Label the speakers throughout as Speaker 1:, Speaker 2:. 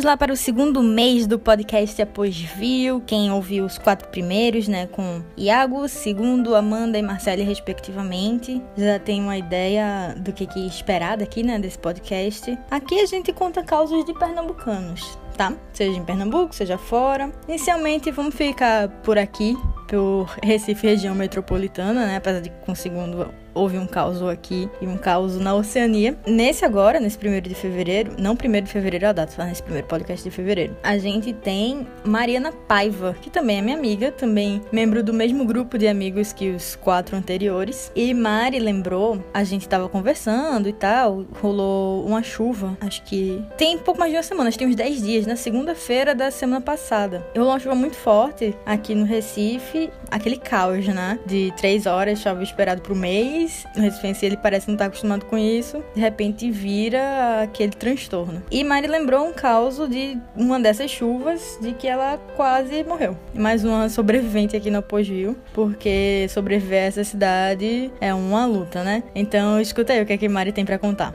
Speaker 1: Vamos lá para o segundo mês do podcast Após Viu. Quem ouviu os quatro primeiros, né, com Iago, segundo, Amanda e Marcele, respectivamente, já tem uma ideia do que, que esperar daqui, né, desse podcast. Aqui a gente conta causas de pernambucanos, tá? Seja em Pernambuco, seja fora. Inicialmente, vamos ficar por aqui, por Recife, região metropolitana, né? Apesar de com o segundo houve um caos aqui e um caos na Oceania. Nesse agora, nesse primeiro de fevereiro, não primeiro de fevereiro é a data, tá? Nesse primeiro podcast de fevereiro, a gente tem Mariana Paiva, que também é minha amiga, também membro do mesmo grupo de amigos que os quatro anteriores. E Mari lembrou, a gente tava conversando e tal, rolou uma chuva, acho que tem pouco mais de uma semana, acho que tem uns 10 dias, na segunda-feira da semana passada. Rolou uma chuva muito forte aqui no Recife, aquele caos, né? De três horas, chove esperado pro mês mas o Recife ele parece não estar tá acostumado com isso. De repente vira aquele transtorno. E Mari lembrou um caso de uma dessas chuvas de que ela quase morreu. Mais uma sobrevivente aqui no Apogeu, porque sobreviver a essa cidade é uma luta, né? Então escuta aí o que, é que Mari tem para contar.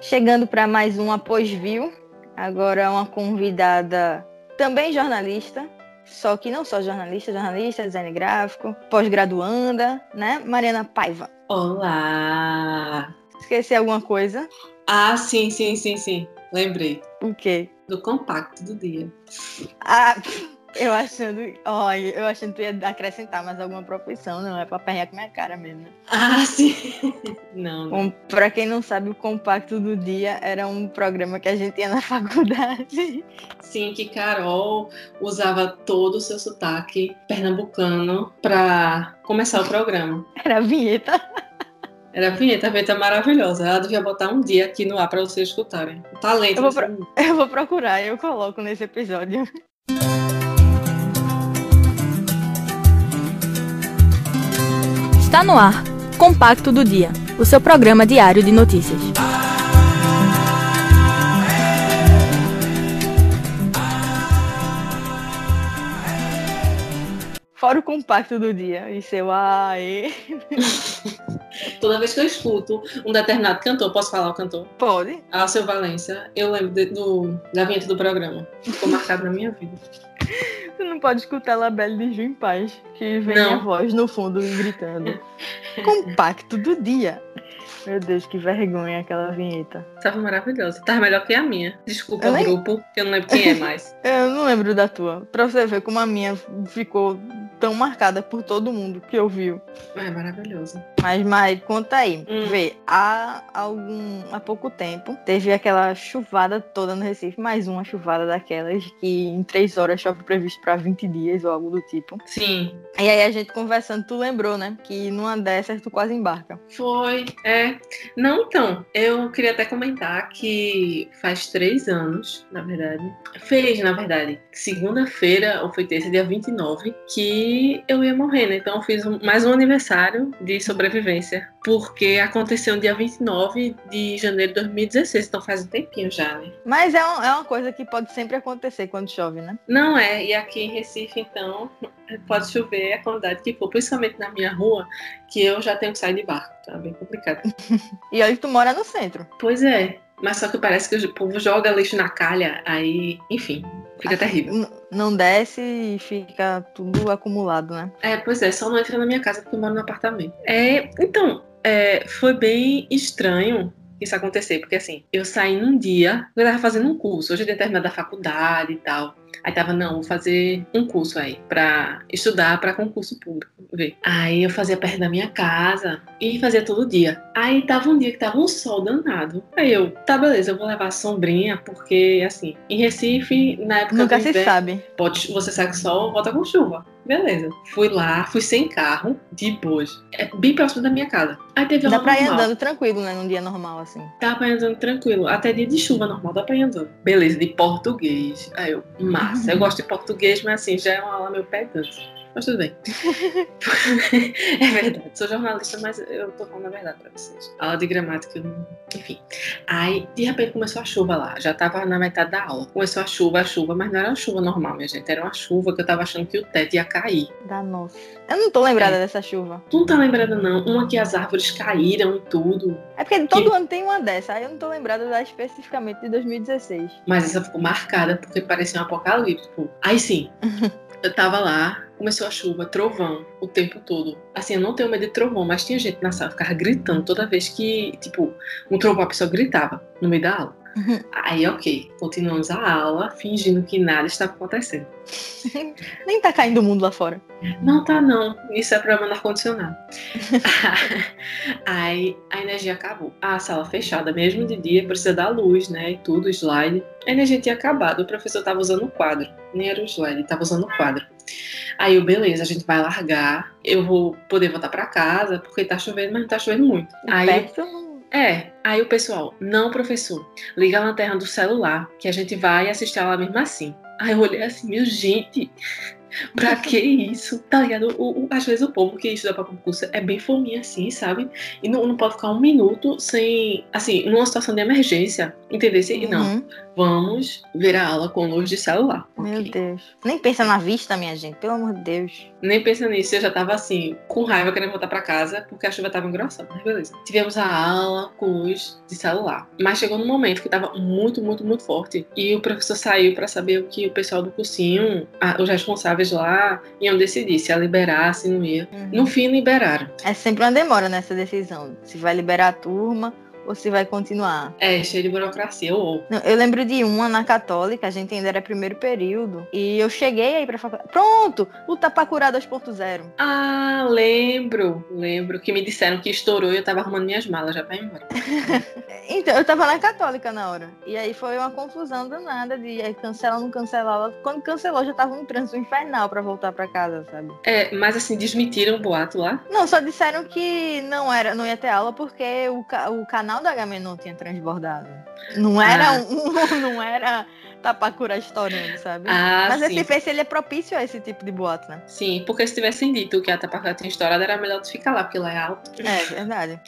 Speaker 1: Chegando para mais um Após Viu, agora uma convidada também jornalista, só que não só jornalista, jornalista, design gráfico, pós-graduanda, né? Mariana Paiva.
Speaker 2: Olá!
Speaker 1: Esqueci alguma coisa?
Speaker 2: Ah, sim, sim, sim, sim. Lembrei.
Speaker 1: O quê?
Speaker 2: Do compacto do dia.
Speaker 1: Ah, eu achando, olha, eu achando que tu ia acrescentar mais alguma profissão, não é pra perrear com minha cara mesmo. Né?
Speaker 2: Ah, sim. Não.
Speaker 1: Bom, pra quem não sabe, o Compacto do Dia era um programa que a gente tinha na faculdade.
Speaker 2: Sim, que Carol usava todo o seu sotaque pernambucano pra começar o programa.
Speaker 1: Era a vinheta.
Speaker 2: Era a vinheta, a vinheta maravilhosa. Ela devia botar um dia aqui no ar pra vocês escutarem. O talento.
Speaker 1: Eu vou, pro... eu vou procurar, eu coloco nesse episódio. Está no ar, Compacto do Dia, o seu programa diário de notícias. Fora o compacto do dia e seu aê.
Speaker 2: Toda vez que eu escuto um determinado cantor, posso falar o cantor?
Speaker 1: Pode.
Speaker 2: Alceu Valência, eu lembro de, do, da vinheta do programa. Ficou marcado na minha vida.
Speaker 1: Você não pode escutar Labelle de Ju em paz, que vem não. a voz no fundo gritando. Compacto do dia. Meu Deus, que vergonha aquela vinheta.
Speaker 2: Tava maravilhosa. Tava melhor que a minha. Desculpa o grupo, que eu não lembro quem é mais.
Speaker 1: eu não lembro da tua. Pra você ver como a minha ficou tão marcada por todo mundo que ouviu.
Speaker 2: É maravilhoso.
Speaker 1: Mas, Mai, conta aí. Hum. Vê, há algum. há pouco tempo teve aquela chuvada toda no Recife, mais uma chuvada daquelas que em três horas chove previsto para 20 dias ou algo do tipo.
Speaker 2: Sim.
Speaker 1: E aí a gente conversando, tu lembrou, né? Que numa dessas tu quase embarca.
Speaker 2: Foi, é. Não, então, eu queria até comentar que faz três anos, na verdade, fez, na verdade, segunda-feira, ou foi terça, dia 29, que eu ia morrer, né? Então eu fiz mais um aniversário de sobrevivência, porque aconteceu no dia 29 de janeiro de 2016, então faz um tempinho já, né?
Speaker 1: Mas é, um, é uma coisa que pode sempre acontecer quando chove, né?
Speaker 2: Não é, e aqui em Recife, então, pode chover a quantidade que for, principalmente na minha rua, que eu já tenho que sair de barco, tá bem complicado.
Speaker 1: e olha que tu mora no centro.
Speaker 2: Pois é, mas só que parece que o povo joga lixo na calha, aí, enfim, fica terrível.
Speaker 1: Não desce e fica tudo acumulado, né?
Speaker 2: É, pois é, só não entra na minha casa porque eu moro no apartamento. É, então, é, foi bem estranho isso acontecer, porque assim, eu saí num dia, eu tava fazendo um curso, hoje eu tinha terminado a faculdade e tal. Aí tava, não, vou fazer um curso aí pra estudar para concurso público. Ver. Aí eu fazia perto da minha casa e fazia todo dia. Aí tava um dia que tava um sol danado. Aí eu, tá beleza, eu vou levar sombrinha, porque assim, em Recife, na época
Speaker 1: Nunca do inverno, se sabe.
Speaker 2: Pode, você sai com sol, volta com chuva. Beleza. Fui lá, fui sem carro, de boas. É bem próximo da minha casa. Aí teve
Speaker 1: Dá pra ir andando tranquilo, né? Num dia normal, assim.
Speaker 2: Dá pra ir andando tranquilo. Até dia de chuva normal, dá pra ir andando. Beleza, de português. Aí eu, massa. Eu gosto de português, mas assim, já é uma aula meio pedante. Mas tudo bem. é verdade. Sou jornalista, mas eu tô falando a verdade pra vocês. Aula de gramática, enfim. Aí, de repente, começou a chuva lá. Já tava na metade da aula. Começou a chuva, a chuva, mas não era uma chuva normal, minha gente. Era uma chuva que eu tava achando que o teto ia cair.
Speaker 1: Da nossa. Eu não tô lembrada é. dessa chuva.
Speaker 2: Tu não tá lembrada, não? Uma que as árvores caíram e tudo.
Speaker 1: É porque todo que... ano tem uma dessa. Aí eu não tô lembrada da especificamente de 2016.
Speaker 2: Mas essa ficou marcada porque parecia um apocalipse. Aí sim. eu tava lá, começou a chuva, trovão, o tempo todo. Assim, eu não tenho medo de trovão, mas tinha gente na sala que ficava gritando toda vez que, tipo, um trovão a pessoa gritava no meio da aula. Uhum. Aí, ok, continuamos a aula, fingindo que nada está acontecendo.
Speaker 1: Nem tá caindo o mundo lá fora.
Speaker 2: Não tá, não. Isso é problema no ar-condicionado. Aí a energia acabou. A sala fechada, mesmo de dia, precisa dar luz, né? E tudo, slide. A energia tinha acabado. O professor tava usando o quadro. Nem era o slide, tava usando o quadro. Aí eu, beleza, a gente vai largar. Eu vou poder voltar para casa, porque tá chovendo, mas não tá chovendo muito. Aí,
Speaker 1: Perto
Speaker 2: é, aí o pessoal, não, professor, liga a lanterna do celular, que a gente vai assistir ela mesmo assim. Aí eu olhei assim, meu gente, pra que isso? Tá ligado? O, o, às vezes o povo que estuda pra concurso é bem fominha assim, sabe? E não, não pode ficar um minuto sem, assim, numa situação de emergência, entendeu? Uhum. Não, vamos ver a aula com luz de celular.
Speaker 1: Meu okay. Deus. Nem pensa na vista, minha gente, pelo amor de Deus.
Speaker 2: Nem pensa nisso, eu já tava assim, com raiva querendo voltar para casa, porque a chuva tava engrossando, mas beleza. Tivemos a aula com luz de celular. Mas chegou num momento que tava muito, muito, muito forte. E o professor saiu para saber o que o pessoal do cursinho, os responsáveis lá, iam decidir se ia liberar, se não ia. Uhum. No fim, liberaram.
Speaker 1: É sempre uma demora nessa decisão. Se vai liberar a turma ou se vai continuar?
Speaker 2: É, cheio de burocracia. Ou...
Speaker 1: Não, eu lembro de uma na Católica, a gente ainda era primeiro período, e eu cheguei aí pra faculdade. Pronto! O Tapacurá 2.0.
Speaker 2: Ah, lembro. Lembro que me disseram que estourou e eu tava arrumando minhas malas já pra ir embora.
Speaker 1: então, eu tava na Católica na hora. E aí foi uma confusão danada de aí cancelar, não cancelar. Quando cancelou, já tava um trânsito infernal pra voltar pra casa, sabe?
Speaker 2: É, mas assim, desmentiram o boato lá?
Speaker 1: Não, só disseram que não era, não ia ter aula porque o, o canal canal da não tinha transbordado. Não era ah. um, não era Tapacura estourando, sabe?
Speaker 2: Ah,
Speaker 1: Mas
Speaker 2: sim.
Speaker 1: esse face ele é propício a esse tipo de boato, né?
Speaker 2: Sim, porque se tivessem dito que a Tapacura tinha estourado, era melhor tu ficar lá, porque lá é alto.
Speaker 1: É, verdade.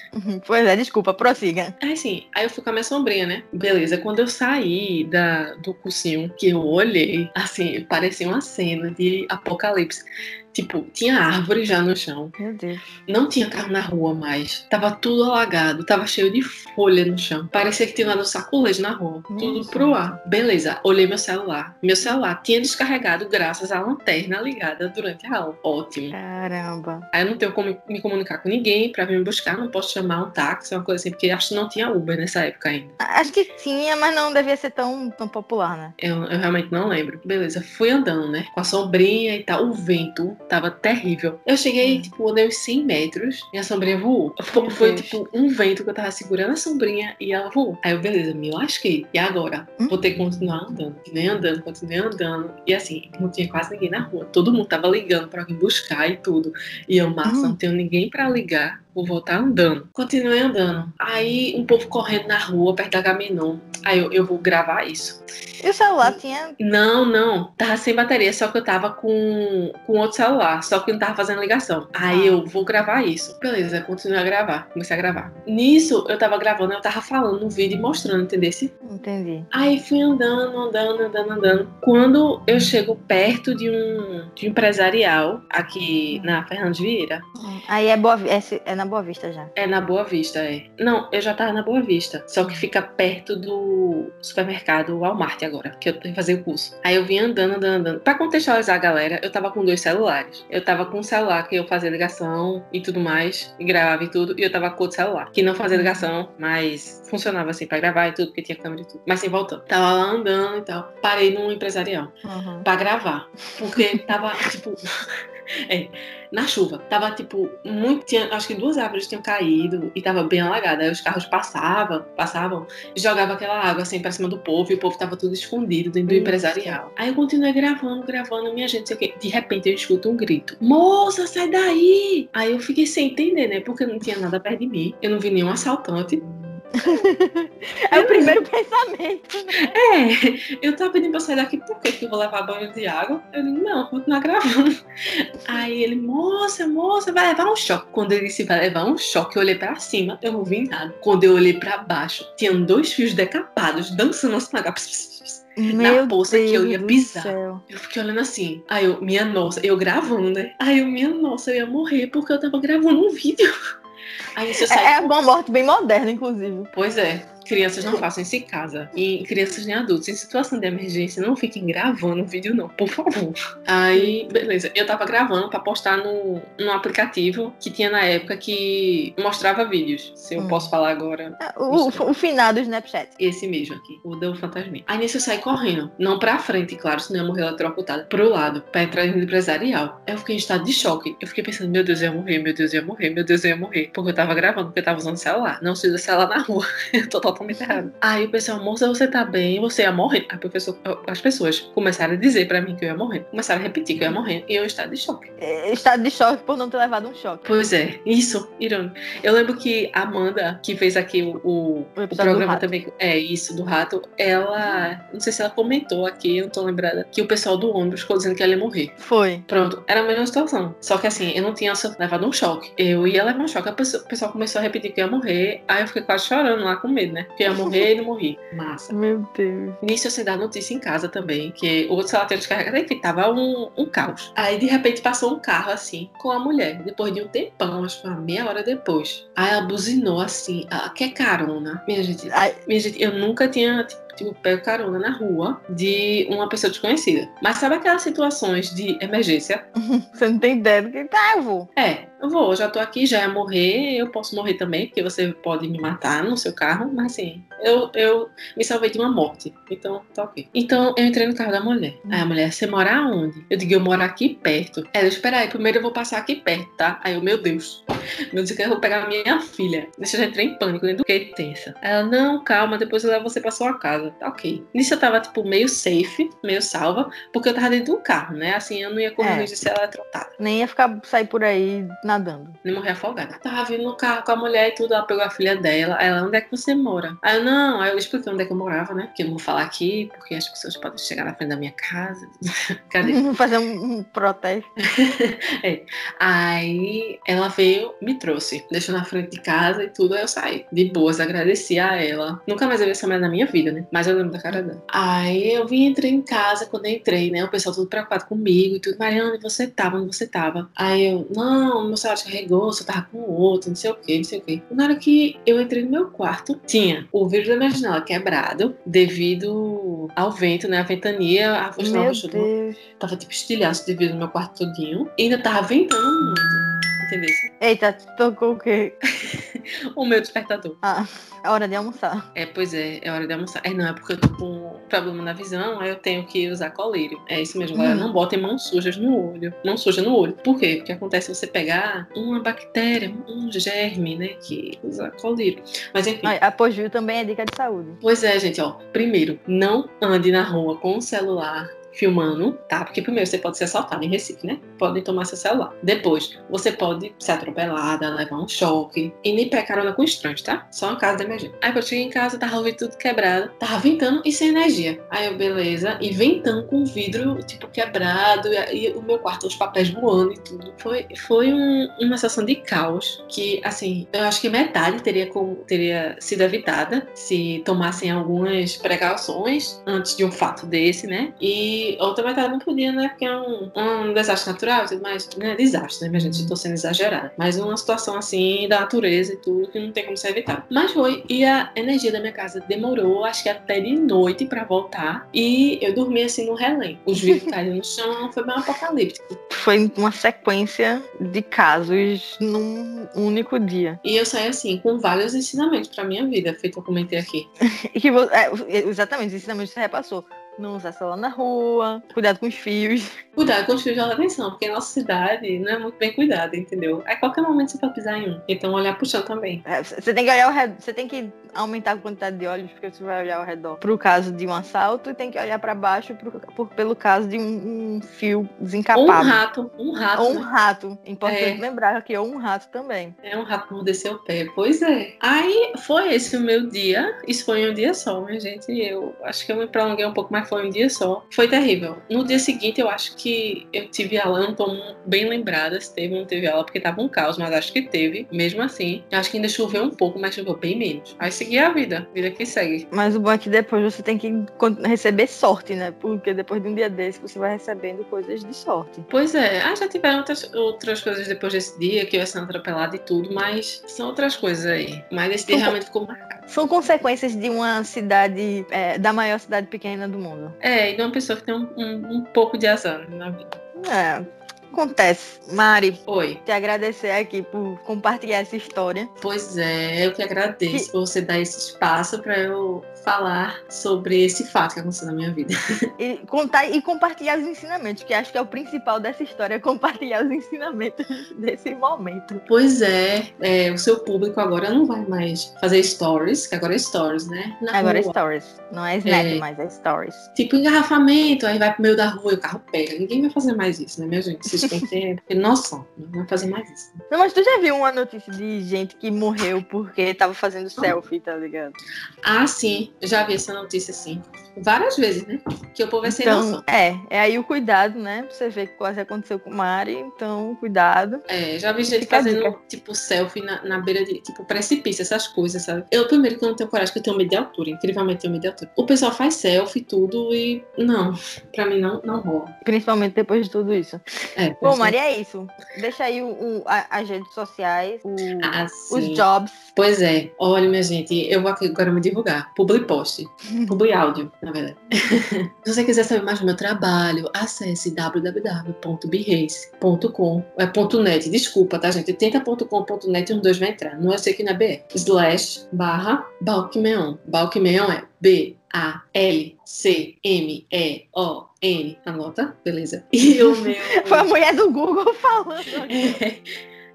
Speaker 1: pois é, desculpa, prossiga.
Speaker 2: Aí sim, aí eu fui com a minha sombrinha, né? Beleza, quando eu saí da, do cursinho, que eu olhei, assim, parecia uma cena de apocalipse. Tipo, tinha árvore já no chão.
Speaker 1: Meu Deus.
Speaker 2: Não tinha carro na rua mais. Tava tudo alagado, tava cheio de folha no chão. Parecia que tinha dado sacolejo na rua. Nossa. Tudo pro ar. Beleza, olhei meu celular. Meu celular tinha descarregado graças à lanterna ligada durante a aula. Ótimo.
Speaker 1: Caramba.
Speaker 2: Aí eu não tenho como me comunicar com ninguém pra vir me buscar, não posso chamar um táxi, uma coisa assim, porque acho que não tinha Uber nessa época ainda.
Speaker 1: Acho que tinha, mas não devia ser tão, tão popular, né?
Speaker 2: Eu, eu realmente não lembro. Beleza, fui andando, né? Com a sombrinha e tal. O vento tava terrível. Eu cheguei, hum. tipo, andei uns 100 metros e a sombrinha voou. Foi, tipo, um vento que eu tava segurando a sombrinha e ela voou. Aí eu, beleza, me lasquei. E agora? Hum? Vou ter que continuar andando. Continuei andando, continuei andando. E assim, não tinha quase ninguém na rua. Todo mundo tava ligando pra alguém buscar e tudo. E eu, massa, hum. não tenho ninguém pra ligar vou voltar andando. Continuei andando. Aí um povo correndo na rua, perto da Gaminon. Aí eu, eu vou gravar isso.
Speaker 1: E o celular tinha.
Speaker 2: Não, não. Tava sem bateria, só que eu tava com, com outro celular. Só que não tava fazendo ligação. Aí ah. eu vou gravar isso. Beleza, continuei a gravar. Comecei a gravar. Nisso, eu tava gravando, eu tava falando no vídeo e mostrando, entendeu?
Speaker 1: Entendi.
Speaker 2: Aí fui andando, andando, andando, andando. Quando eu chego perto de um, de um empresarial aqui na Fernandes Vieira.
Speaker 1: Aí é, boa, é, é na na Boa Vista já.
Speaker 2: É na Boa Vista, é. Não, eu já tava na Boa Vista. Só que fica perto do supermercado Walmart agora, que eu tenho que fazer o curso. Aí eu vim andando, andando, andando. Pra contextualizar a galera, eu tava com dois celulares. Eu tava com um celular que eu fazia ligação e tudo mais, e gravava e tudo, e eu tava com outro celular, que não fazia ligação, mas funcionava assim pra gravar e tudo, porque tinha câmera e tudo. Mas sem voltando. Tava lá andando e tal. Parei num empresarial uhum. pra gravar. Porque tava, tipo. É, na chuva. Tava, tipo, muito. Tinha, acho que duas árvores tinham caído e tava bem alagada. Aí os carros passavam, passavam e jogavam aquela água assim pra cima do povo e o povo tava tudo escondido dentro do empresarial. Aí eu continuei gravando, gravando, minha gente, sei o quê. De repente eu escuto um grito: Moça, sai daí! Aí eu fiquei sem entender, né? Porque não tinha nada perto de mim. Eu não vi nenhum assaltante
Speaker 1: é o primeiro pensamento, né?
Speaker 2: É, eu tava pedindo pra sair daqui, por que que eu vou levar banho de água? Eu digo, não, vou continuar gravando. Aí ele, moça, moça, vai levar um choque. Quando ele disse vai levar um choque, eu olhei pra cima, eu não vi nada. Quando eu olhei pra baixo, tinham dois fios decapados dançando assim na.
Speaker 1: Meu
Speaker 2: na poça
Speaker 1: Deus
Speaker 2: que eu ia pisar. Eu fiquei olhando assim. Aí eu, minha nossa, eu gravando, né? Aí eu, minha nossa, eu ia morrer porque eu tava gravando um vídeo. Aí.
Speaker 1: É uma morte bem moderna, inclusive.
Speaker 2: Pois é. Crianças não façam isso em casa. E crianças nem adultos. Em situação de emergência, não fiquem gravando vídeo, não, por favor. Aí, beleza. Eu tava gravando pra postar no, no aplicativo que tinha na época que mostrava vídeos. Se eu
Speaker 1: Hum.
Speaker 2: posso falar agora.
Speaker 1: O, o, o final do Snapchat.
Speaker 2: Esse mesmo aqui, o do fantasminha. Aí nisso eu saí correndo. Não pra frente, claro, senão eu ia morrer eletrocutada. Pro lado, pra entrar no empresarial. Aí eu fiquei em estado de choque. Eu fiquei pensando, meu Deus, eu ia morrer, meu Deus, eu ia morrer, meu Deus, eu ia morrer. Porque eu tava gravando, porque eu tava usando celular. Não se usa celular na rua. eu tô totalmente errado. Aí o pessoal, moça, você tá bem? Você ia morrer. Aí o professor, as pessoas começaram a dizer pra mim que eu ia morrer. Começaram a repetir que eu ia morrer. E eu em estado de choque.
Speaker 1: É, Estado de choque por não ter levado um choque.
Speaker 2: Pois é, isso, irônico. Eu lembro que a Amanda, que fez aqui o, o,
Speaker 1: O
Speaker 2: programa também, é isso, do rato, ela, não sei se ela comentou aqui, eu não tô lembrada, que o pessoal do ônibus ficou dizendo que ela ia morrer.
Speaker 1: Foi.
Speaker 2: Pronto, era a mesma situação. Só que assim, eu não tinha levado um choque. Eu ia levar um choque, a o pessoal começou a repetir que eu ia morrer, aí eu fiquei quase chorando lá com medo, né? Que eu ia morrer e não morri. Massa.
Speaker 1: Meu Deus.
Speaker 2: Nisso eu sei dar notícia em casa também, que o outro celular tinha descarregado, enfim, tava um, um caos. Aí de repente passou um carro assim, com a mulher, depois de um tempão, acho que uma meia hora depois. Aí ela buzinou assim, ah, quer carona? Minha gente,
Speaker 1: Ai,
Speaker 2: minha gente, eu nunca tinha, tipo, pego carona na rua de uma pessoa desconhecida. Mas sabe aquelas situações de emergência?
Speaker 1: você não tem ideia do que tá, eu vou.
Speaker 2: É, eu vou, eu já tô aqui, já ia morrer, eu posso morrer também, porque você pode me matar no seu carro, mas assim, eu, eu me salvei de uma morte. Então, tá ok. Então, eu entrei no carro da mulher. Aí a mulher, você mora aonde? Eu digo, eu moro aqui perto. Ela, espera aí, primeiro eu vou passar aqui perto, tá? Aí eu, meu Deus. Meu Deus, eu vou pegar a minha filha. Deixa eu já entrei em pânico, dentro do que tensa. Ela, não, calma, depois eu levo você pra sua casa. Tá ok. Nisso eu tava, tipo, meio safe, meio salva, porque eu tava dentro do carro, né? Assim, eu não ia correr
Speaker 1: É.
Speaker 2: risco de ser eletrocutada
Speaker 1: Nem ia ficar sair por aí nadando.
Speaker 2: nem morrer afogada. Tava vindo no carro com a mulher e tudo, ela pegou a filha dela. Ela, onde é que você mora? Aí eu, não, aí eu expliquei onde é que eu morava, né? Porque eu não vou falar aqui, porque as pessoas podem chegar na frente da minha casa. Cadê?
Speaker 1: Fazer um, um protesto.
Speaker 2: Aí ela veio, me trouxe, deixou na frente de casa e tudo, aí eu saí. De boas, agradeci a ela. Nunca mais eu vi essa mulher na minha vida, né? Mas eu lembro da cara dela. Aí eu vim, entrei em casa, quando eu entrei, né? O pessoal tudo preocupado comigo e tudo. Mariana, onde você tava? Onde você tava? Aí eu, não, meu celular descarregou, você tava com outro, não sei o que, não sei o que. Na hora que eu entrei no meu quarto, tinha o da minha janela quebrado devido ao vento, né? A ventania, a de
Speaker 1: Deus.
Speaker 2: Tava tipo estilhaço de vidro no meu quarto todinho. E ainda tava ventando muito. Entendeu?
Speaker 1: Eita, tocou o quê?
Speaker 2: O meu despertador.
Speaker 1: Ah, é hora de almoçar.
Speaker 2: É, pois é, é hora de almoçar. É, não, é porque eu tô com problema na visão, aí eu tenho que usar colírio. É isso mesmo, galera.
Speaker 1: Hum.
Speaker 2: Não botem mãos sujas no olho. Mão suja no olho. Por quê? Porque acontece você pegar uma bactéria, um germe, né? Que usa colírio. Mas enfim.
Speaker 1: Ai, Após viu também é dica de saúde.
Speaker 2: Pois é, gente, ó. Primeiro, não ande na rua com o celular filmando, tá? Porque primeiro você pode ser assaltado em Recife, né? Podem tomar seu celular. Depois, você pode ser atropelada, levar um choque e nem pegar carona com estranhos, tá? Só em caso de emergência. Aí quando eu cheguei em casa, tava o vidro tudo quebrado, tava ventando e sem energia. Aí eu, beleza, e ventando com o vidro, tipo, quebrado, e, e o meu quarto, os papéis voando e tudo. Foi, foi um- uma sensação de caos que, assim, eu acho que metade teria, como, teria sido evitada se tomassem algumas precauções antes de um fato desse, né? E outra metade não podia, né? Porque é um, um desastre natural e tudo mais. Não é desastre, né, minha gente? Eu tô sendo exagerada. Mas uma situação assim da natureza e tudo que não tem como ser evitado. Mas foi. E a energia da minha casa demorou, acho que até de noite pra voltar. E eu dormi assim no relém. Os vidros caíram no chão, foi bem apocalíptico.
Speaker 1: Foi uma sequência de casos num único dia.
Speaker 2: E eu saí assim, com vários ensinamentos pra minha vida, feito eu comentei aqui.
Speaker 1: Que é, exatamente, os ensinamentos que você repassou. Não usar celular na rua, cuidado com os fios.
Speaker 2: Cuidado com os fios de atenção, porque a nossa cidade não é muito bem cuidada, entendeu? A qualquer momento você pode pisar em um. Então olhar pro chão também.
Speaker 1: É, Você tem que olhar ao redor, você tem que aumentar a quantidade de olhos, porque você vai olhar ao redor pro caso de um assalto e tem que olhar para baixo pro, por, pelo caso de um, um fio desencapado.
Speaker 2: Ou um rato, um rato.
Speaker 1: Ou um
Speaker 2: né?
Speaker 1: rato. Importante é. lembrar que é um rato também.
Speaker 2: É um rato mordeceu o pé. Pois é. Aí foi esse o meu dia. Isso foi um dia só, minha gente. Eu acho que eu me prolonguei um pouco, mas foi um dia só. Foi terrível. No dia seguinte, eu acho que eu tive aula, não tô bem lembrada se teve ou não teve aula, porque tava um caos, mas acho que teve. Mesmo assim, acho que ainda choveu um pouco, mas choveu bem menos. Aí seguir a vida, vida que segue.
Speaker 1: Mas o bom é que depois você tem que receber sorte, né? Porque depois de um dia desse, você vai recebendo coisas de sorte.
Speaker 2: Pois é. Ah, já tiveram outras, outras coisas depois desse dia, que eu ia sendo atropelada e tudo, mas são outras coisas aí. Mas esse dia realmente ficou marcado.
Speaker 1: São consequências de uma cidade, é, da maior cidade pequena do mundo.
Speaker 2: É, e de uma pessoa que tem um, um, um pouco de azar na vida.
Speaker 1: É, acontece. Mari,
Speaker 2: Oi.
Speaker 1: te agradecer aqui por compartilhar essa história.
Speaker 2: Pois é, eu que agradeço que... por você dar esse espaço para eu falar sobre esse fato que aconteceu na minha vida.
Speaker 1: E contar e compartilhar os ensinamentos, que acho que é o principal dessa história, compartilhar os ensinamentos desse momento.
Speaker 2: Pois é, é o seu público agora não vai mais fazer stories, que agora é stories, né?
Speaker 1: Na agora rua. é stories, não é snap, é... mas é stories.
Speaker 2: Tipo engarrafamento, aí vai pro meio da rua e o carro pega. Ninguém vai fazer mais isso, né, minha gente? Vocês têm que ter noção, não vai fazer mais isso.
Speaker 1: Não, mas tu já viu uma notícia de gente que morreu porque tava fazendo selfie, tá ligado?
Speaker 2: Ah, sim. Eu já vi essa notícia assim. Várias vezes, né? Que o povo é sem então, noção.
Speaker 1: É, é aí o cuidado, né? Pra você ver que quase aconteceu com o Mari, então cuidado.
Speaker 2: É, já vi gente Fica fazendo, tipo, selfie na, na, beira de, tipo, precipício, essas coisas, sabe? Eu, primeiro, que eu não tenho coragem, que eu tenho medo de altura, incrivelmente tenho medo de altura. O pessoal faz selfie tudo e não, pra mim não, não rola.
Speaker 1: Principalmente depois de tudo isso. É, Bom, Mari, é isso. Deixa aí o, o a, as redes sociais, o, ah, os jobs.
Speaker 2: Pois é. Olha, minha gente, eu vou agora me divulgar. Publi post. Publi áudio, na verdade. Se você quiser saber mais do meu trabalho, acesse www.behance.com. É ponto .net, desculpa, tá, gente? Tenta.com.net e um dois vai entrar. Não é sei que na BR. Slash barra Balkmeon. Balkmeon é B A L C M E O N. Anota? Beleza. E o meu.
Speaker 1: Foi a mulher do Google falando.
Speaker 2: É.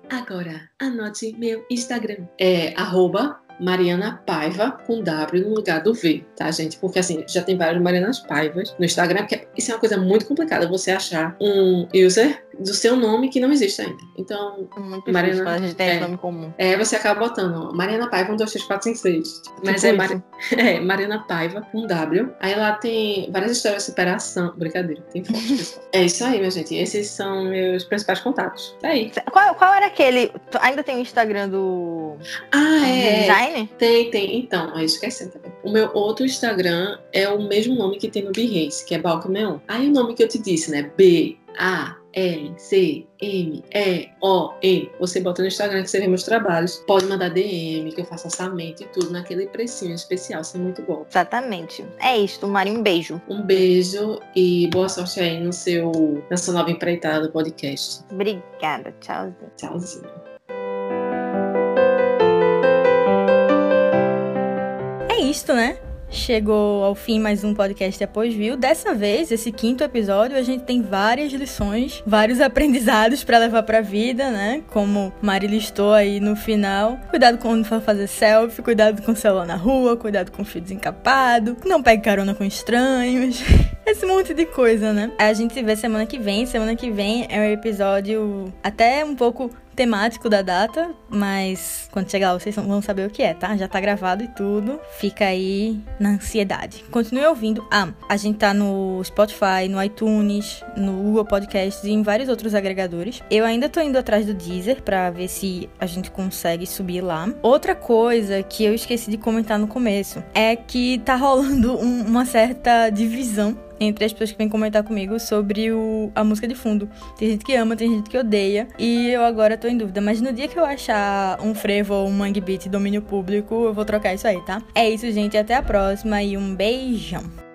Speaker 2: Agora, anote meu Instagram. É arroba Mariana Paiva com W no lugar do V, tá, gente? Porque assim, já tem várias Marianas Paivas no Instagram, porque isso é uma coisa muito complicada, você achar um user do seu nome que não existe ainda. Então,
Speaker 1: muito Mariana, a gente tem é, nome comum.
Speaker 2: É, você acaba botando Mariana Paiva 1, 2, 3, 4, 5, 6. Mas é, Mar... é, Mariana Paiva com W. Aí lá tem várias histórias de superação. Brincadeira, tem pessoal. é isso aí, minha gente. Esses são meus principais contatos. É aí.
Speaker 1: Qual, qual era aquele. Ainda tem o Instagram do.
Speaker 2: Ah, é.
Speaker 1: Design?
Speaker 2: Tem, tem. Então, aí esquecendo também. O meu outro Instagram é o mesmo nome que tem no Behance, que é Balcameon. Aí o nome que eu te disse, né? B A L, C, M, E, O, N. Você bota no Instagram que você vê meus trabalhos. Pode mandar DM, que eu faço orçamento e tudo naquele precinho especial. Isso é muito bom.
Speaker 1: Exatamente. É isso, Mari. Um beijo.
Speaker 2: Um beijo e boa sorte aí no seu, na sua nova empreitada do podcast.
Speaker 1: Obrigada. Tchauzinho.
Speaker 2: Tchauzinho.
Speaker 1: É isto, né? Chegou ao fim mais um podcast Após Viu. Dessa vez, esse quinto episódio, a gente tem várias lições, vários aprendizados para levar para a vida, né? Como Mari listou aí no final. Cuidado quando for fazer selfie, cuidado com o celular na rua, cuidado com o fio desencapado, não pegue carona com estranhos. Esse monte de coisa, né? A gente se vê semana que vem. Semana que vem é um episódio até um pouco temático da data, mas quando chegar lá vocês vão saber o que é, tá? Já tá gravado e tudo. Fica aí na ansiedade. Continue ouvindo. Ah, a gente tá no Spotify, no iTunes, no Google Podcasts e em vários outros agregadores. Eu ainda tô indo atrás do Deezer para ver se a gente consegue subir lá. Outra coisa que eu esqueci de comentar no começo é que tá rolando um, uma certa divisão entre as pessoas que vêm comentar comigo sobre o, a música de fundo. Tem gente que ama, tem gente que odeia. E eu agora tô em dúvida. Mas no dia que eu achar um frevo ou um mangue beat domínio público, eu vou trocar isso aí, tá? É isso, gente. Até a próxima e um beijão.